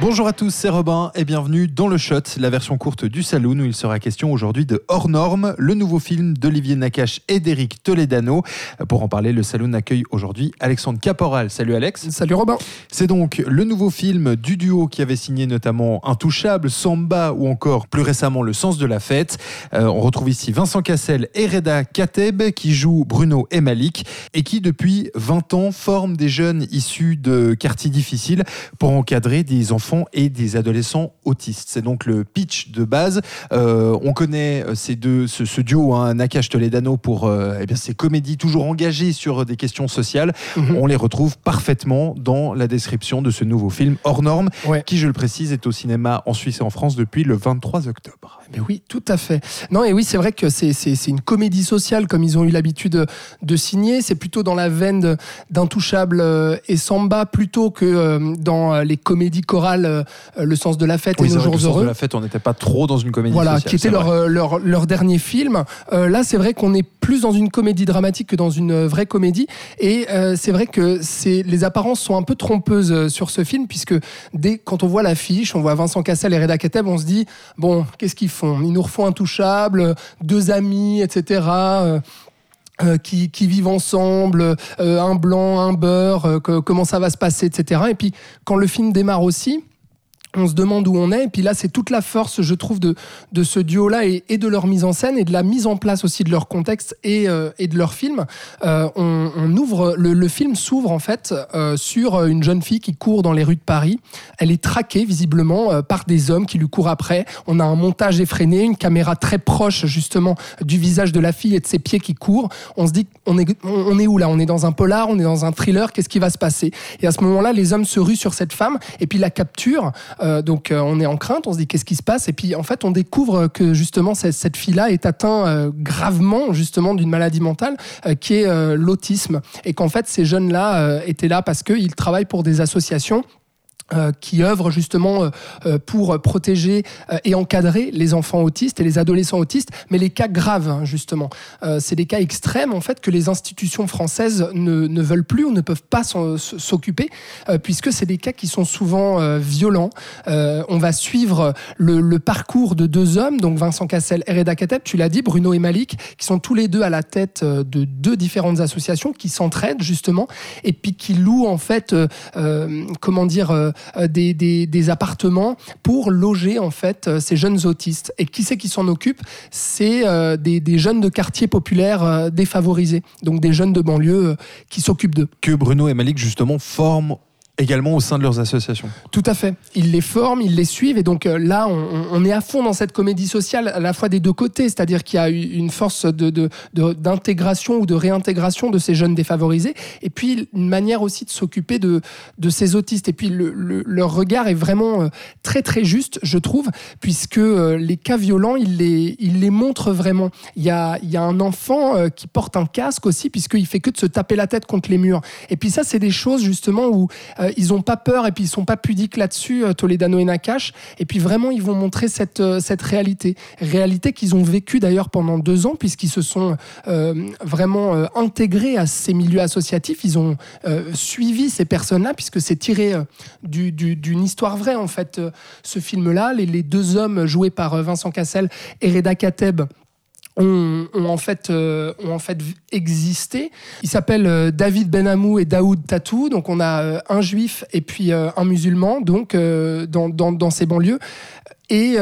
Bonjour à tous, c'est Robin et bienvenue dans le Shot, la version courte du Saloon où il sera question aujourd'hui de Hors Norme, le nouveau film d'Olivier Nakache et d'Éric Toledano. Pour en parler, le Saloon accueille aujourd'hui Alexandre Caporal. Salut Alex. Salut Robin. C'est donc le nouveau film du duo qui avait signé notamment Intouchable, Samba ou encore plus récemment Le Sens de la Fête. Euh, on retrouve ici Vincent Cassel et Reda Kateb qui jouent Bruno et Malik et qui depuis 20 ans forment des jeunes issus de quartiers difficiles pour encadrer des enfants et des adolescents autistes. C'est donc le pitch de base. Euh, on connaît euh, ces deux, ce, ce duo, hein, Nakash Toledano, pour euh, eh bien, ces comédies toujours engagées sur des questions sociales. Mhm. On les retrouve parfaitement dans la description de ce nouveau film hors norme, Ouais. qui, je le précise, est au cinéma en Suisse et en France depuis le 23 octobre. Mais oui, tout à fait. Non, et oui, c'est vrai que c'est, c'est, c'est une comédie sociale comme ils ont eu l'habitude de, de signer. C'est plutôt dans la veine d'Intouchable euh, et Samba plutôt que euh, dans les comédies chorales euh, Le sens de la fête Oui, et Nos jours le sens heureux. de la fête, on n'était pas trop dans une comédie Voilà, sociale, qui était leur, vrai. leur, leur dernier film. Euh, là, c'est vrai qu'on est plus dans une comédie dramatique que dans une euh, vraie comédie. Et euh, c'est vrai que les apparences sont un peu trompeuses euh, sur ce film, puisque dès quand on voit l'affiche, on voit Vincent Cassel et Reda Kateb, on se dit, bon, qu'est-ce qu'ils font? Ils nous refont Intouchable, deux amis, etc. qui, qui vivent ensemble, un blanc, un beurre, comment ça va se passer, etc. Et puis quand le film démarre aussi, on se demande où on est. Et puis là, c'est toute la force, je trouve, de, de ce duo-là et, de leur mise en scène et de la mise en place aussi de leur contexte et, euh, et de leur film. Euh, on, ouvre, le, film s'ouvre en fait euh, sur une jeune fille qui court dans les rues de Paris. Elle est traquée visiblement par des hommes qui lui courent après. On a un montage effréné, une caméra très proche justement du visage de la fille et de ses pieds qui courent. On se dit, on est, on est où là? On est dans un polar, on est dans un thriller. Qu'est-ce qui va se passer? Et à ce moment-là, les hommes se ruent sur cette femme et puis la capturent. Euh, donc euh, on est en crainte, on se dit qu'est-ce qui se passe? Et puis en fait, on découvre que justement cette, fille-là est atteinte euh, gravement justement d'une maladie mentale qui est l'autisme. Et qu'en fait ces jeunes-là étaient là parce qu'ils travaillent pour des associations euh, qui œuvrent justement euh, euh, pour protéger et encadrer les enfants autistes et les adolescents autistes, mais les cas graves hein, justement. C'est des cas extrêmes en fait que les institutions françaises ne, ne veulent plus ou ne peuvent pas s'occuper puisque c'est des cas qui sont souvent violents. On va suivre le, le parcours de deux hommes, donc Vincent Cassel et Reda Kateb, tu l'as dit, Bruno et Malik, qui sont tous les deux à la tête de deux différentes associations qui s'entraident justement et puis qui louent en fait, comment dire, des, des- des appartements pour loger en fait euh, ces jeunes autistes. Et qui c'est qui s'en occupe? C'est euh, des, des jeunes de quartiers populaires euh, défavorisés, donc des jeunes de banlieue euh, qui s'occupent d'eux. Que Bruno et Malik, justement, forment également au sein de leurs associations. Tout à fait. Ils les forment, ils les suivent. Et donc euh, là, on, est à fond dans cette comédie sociale, à la fois des deux côtés. C'est-à-dire qu'il y a une force de- de- de- d'intégration ou de réintégration de ces jeunes défavorisés. Et puis une manière aussi de s'occuper de, de ces autistes. Et puis le- le- leur regard est vraiment euh, très très juste, je trouve, puisque euh, les cas violents, ils les, ils les montrent vraiment. Il y a, y a un enfant qui porte un casque aussi, puisqu'il fait que de se taper la tête contre les murs. Et puis ça, c'est des choses justement où ils ont pas peur et puis ils sont pas pudiques là-dessus, euh, Toledano et Nakash. Et puis vraiment, ils vont montrer cette, euh, cette réalité. Réalité qu'ils ont vécue d'ailleurs pendant deux ans, puisqu'ils se sont euh, vraiment euh, intégrés à ces milieux associatifs. Ils ont euh, suivi ces personnes-là, puisque c'est tiré euh, du- du- d'une histoire vraie, en fait, euh, ce film-là. Les, deux hommes joués par euh, Vincent Cassel et Reda Kateb ont, en fait, euh, ont en fait existé. Ils s'appellent euh, David Benamou et Daoud Tatou. Donc on a euh, un juif et puis un musulman donc dans, dans, dans ces banlieues. Et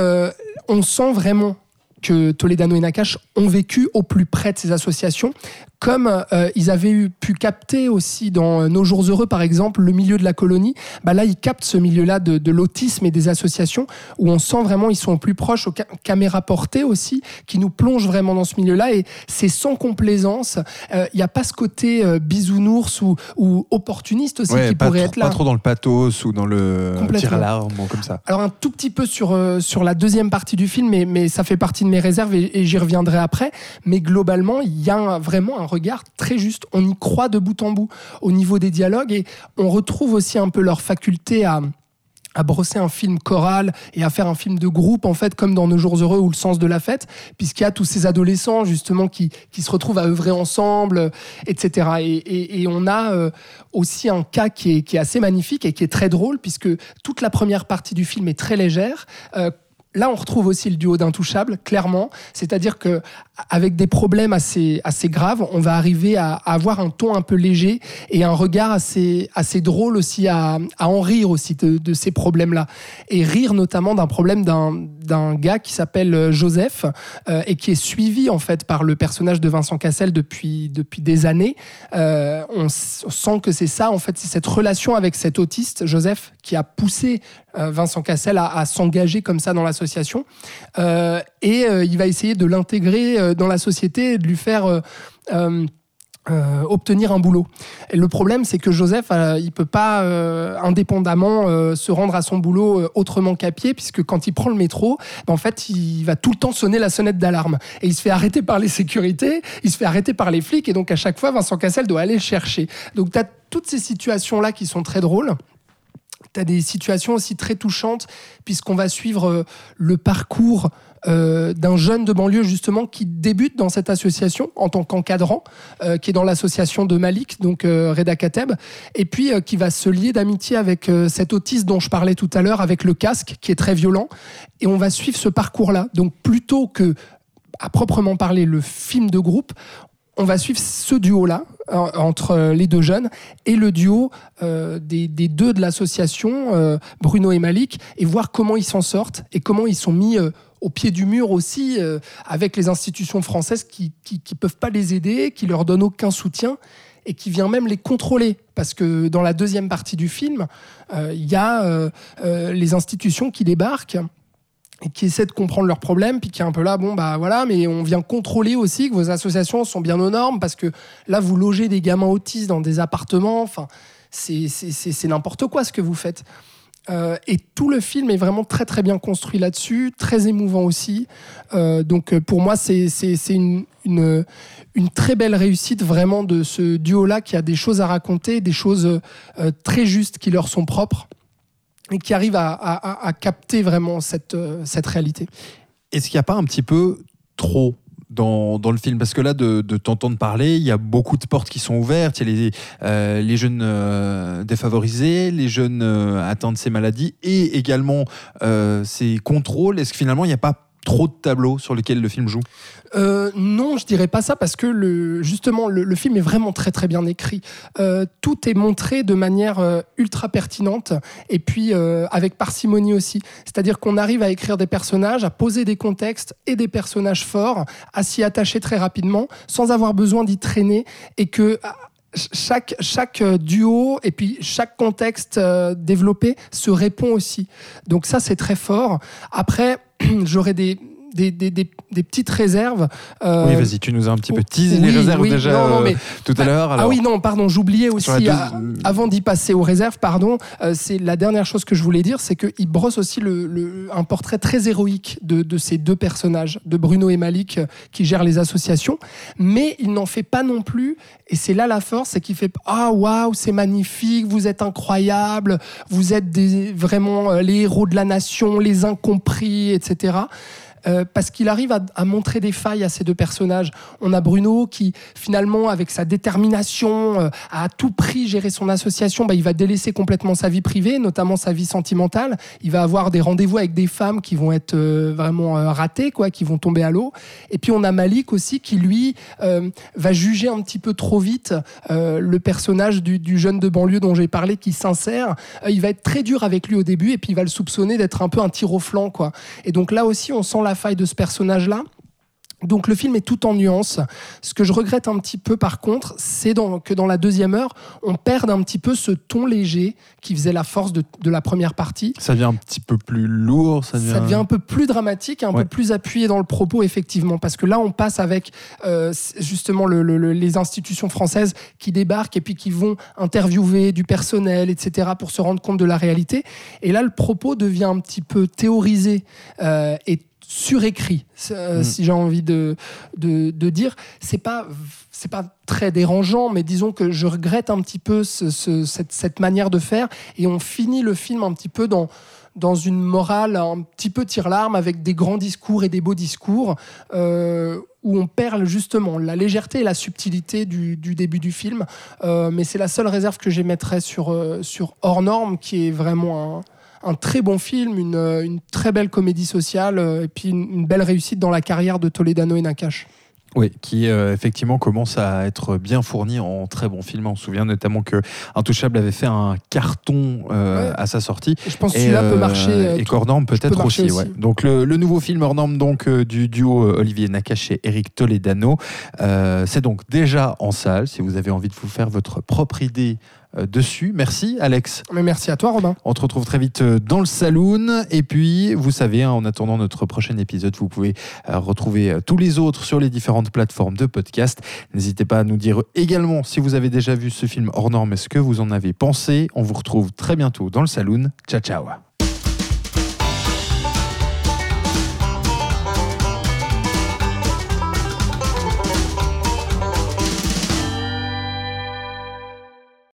on sent vraiment que Toledano et Nakash ont vécu au plus près de ces associations, comme euh, ils avaient eu, pu capter aussi dans euh, Nos Jours Heureux, par exemple, le milieu de la colonie. Bah là, ils captent ce milieu-là de, de l'autisme et des associations, où on sent vraiment ils sont plus proches, aux ca- caméras portées aussi, qui nous plongent vraiment dans ce milieu-là, et c'est sans complaisance. Euh, Il n'y a pas ce côté euh, bisounours ou, ou opportuniste aussi Ouais, qui pourrait trop, être là. pas trop dans le pathos ou dans le tir à l'arme ou comme ça. Alors un tout petit peu sur, euh, sur la deuxième partie du film, mais, mais ça fait partie de mes réserves et, et j'y reviendrai après. Mais globalement, il y a un- vraiment un regard très juste. On y croit de bout en bout au niveau des dialogues et on retrouve aussi un peu leur faculté à à brosser un film choral et à faire un film de groupe, en fait, comme dans Nos Jours Heureux ou Le Sens de la Fête, puisqu'il y a tous ces adolescents, justement, qui, qui se retrouvent à œuvrer ensemble, etc. Et, et, on a euh, aussi un cas qui est, qui est, assez magnifique et qui est très drôle, puisque toute la première partie du film est très légère. Euh, Là, on retrouve aussi le duo d'intouchables, clairement. C'est-à-dire que avec des problèmes assez, assez graves, on va arriver à, avoir un ton un peu léger et un regard assez, assez drôle aussi, à, en rire aussi de, ces problèmes-là. Et rire notamment d'un problème d'un gars qui s'appelle euh, Joseph euh, et qui est suivi en fait par le personnage de Vincent Cassel depuis, depuis des années. Euh, on, sent que c'est ça, en fait, c'est cette relation avec cet autiste, Joseph, qui a poussé Vincent Cassel à, à s'engager comme ça dans la société euh, et euh, il va essayer de l'intégrer euh, dans la société et de lui faire obtenir un boulot. Et le problème, c'est que Joseph, il peut pas indépendamment se rendre à son boulot autrement qu'à pied, puisque quand il prend le métro, ben, en fait, il va tout le temps sonner la sonnette d'alarme. Et il se fait arrêter par les sécurités, il se fait arrêter par les flics, et donc à chaque fois, Vincent Cassel doit aller le chercher. Donc tu as toutes ces situations-là qui sont très drôles tu as des situations aussi très touchantes, puisqu'on va suivre euh, le parcours euh, d'un jeune de banlieue justement qui débute dans cette association en tant qu'encadrant, euh, qui est dans l'association de Malik, donc Reda Kateb, et puis qui va se lier d'amitié avec cet autiste dont je parlais tout à l'heure, avec le casque, qui est très violent, et on va suivre ce parcours-là. Donc plutôt que à proprement parler le film de groupe, on va suivre ce duo-là entre les deux jeunes et le duo euh, des, deux de l'association, euh, Bruno et Malik, et voir comment ils s'en sortent et comment ils sont mis euh, au pied du mur aussi avec les institutions françaises qui ne peuvent pas les aider, qui leur donnent aucun soutien et qui vient même les contrôler. Parce que dans la deuxième partie du film, il y a les institutions qui débarquent qui essaient de comprendre leurs problèmes, puis qui est un peu là, bon bah voilà, mais on vient contrôler aussi que vos associations sont bien aux normes, parce que là vous logez des gamins autistes dans des appartements, enfin c'est n'importe quoi ce que vous faites. Euh, et tout le film est vraiment très très bien construit là-dessus, très émouvant aussi. Euh, donc euh, pour moi c'est une, très belle réussite vraiment de ce duo-là qui a des choses à raconter, des choses très justes qui leur sont propres et qui arrive à, capter vraiment cette, euh, réalité. Est-ce qu'il n'y a pas un petit peu trop dans, le film? Parce que là, de, t'entendre parler, il y a beaucoup de portes qui sont ouvertes. Il y a les, euh, jeunes euh, défavorisés, les jeunes atteints de ces maladies et également ces contrôles. Est-ce que finalement, il n'y a pas trop de tableaux sur lesquels le film joue euh, Non, je dirais pas ça parce que le, justement le, film est vraiment très très bien écrit. Euh, tout est montré de manière euh, ultra pertinente et puis avec parcimonie aussi. C'est-à-dire qu'on arrive à écrire des personnages, à poser des contextes et des personnages forts, à s'y attacher très rapidement sans avoir besoin d'y traîner et que chaque, chaque duo et puis chaque contexte développé se répond aussi. Donc ça, c'est très fort. Après, j'aurais des, des, des, des, petites réserves. Euh, oui, vas-y, tu nous as un petit peu teasé les réserves déjà euh, tout à l'heure. Ah oui, non, pardon, j'oubliais aussi, avant d'y passer aux réserves, pardon, euh, c'est la dernière chose que je voulais dire, c'est qu'il brosse aussi le, un portrait très héroïque de, de, ces deux personnages, de Bruno et Malik, qui gèrent les associations, mais il n'en fait pas non plus, et c'est là la force, c'est qu'il fait Ah, waouh, c'est magnifique, vous êtes incroyable, vous êtes des, vraiment les héros de la nation, les incompris, etc. Euh, parce qu'il arrive à, montrer des failles à ces deux personnages. On a Bruno qui, finalement, avec sa détermination, euh, à tout prix géré son association, bah, il va délaisser complètement sa vie privée, notamment sa vie sentimentale. Il va avoir des rendez-vous avec des femmes qui vont être euh, vraiment ratées, quoi, qui vont tomber à l'eau. Et puis on a Malik aussi qui, lui, va juger un petit peu trop vite le personnage du, du, jeune de banlieue dont j'ai parlé, qui s'insère. il va être très dur avec lui au début et puis il va le soupçonner d'être un peu un tir au flanc. Quoi. Et donc là aussi, on sent la faille de ce personnage-là. Donc le film est tout en nuances. Ce que je regrette un petit peu par contre, c'est que dans la deuxième heure, on perde un petit peu ce ton léger qui faisait la force de, la première partie. Ça devient un petit peu plus lourd. Ça devient, un peu plus dramatique, un peu plus appuyé dans le propos effectivement. Parce que là, on passe avec euh, justement les institutions françaises qui débarquent et puis qui vont interviewer du personnel, etc. pour se rendre compte de la réalité. Et là, le propos devient un petit peu théorisé euh, et surécrit, euh, Mm. si j'ai envie de, de, de dire. C'est pas c'est pas très dérangeant, mais disons que je regrette un petit peu ce- ce- cette, cette manière de faire et on finit le film un petit peu dans dans une morale un petit peu tire-larme avec des grands discours et des beaux discours euh, où on perd justement la légèreté et la subtilité du, du début du film. Euh, mais c'est la seule réserve que j'émettrais sur, euh, sur Hors Norme, qui est vraiment un, un très bon film, une, euh, une très belle comédie sociale euh, et puis une, une belle réussite dans la carrière de Toledano et Nakash. Oui, qui euh, effectivement commence à être bien fourni en très bons films. On se souvient notamment que Intouchable avait fait un carton euh, Ouais. à sa sortie. Et je pense que celui-là peut marcher. et tout- hors norme peut-être peut aussi, aussi. ouais. Donc le, le nouveau film hors norme donc du duo Olivier Nakache et Eric Toledano, c'est donc déjà en salle. Si vous avez envie de vous faire votre propre idée dessus, merci Alex. Mais merci à toi, Robin. On te retrouve très vite euh, dans le saloon. Et puis, vous savez, hein, en attendant notre prochain épisode, vous pouvez euh, retrouver euh, tous les autres sur les différentes plateformes de podcast. N'hésitez pas à nous dire également si vous avez déjà vu ce film hors norme et ce que vous en avez pensé? On vous retrouve très bientôt dans le saloon. Ciao, ciao.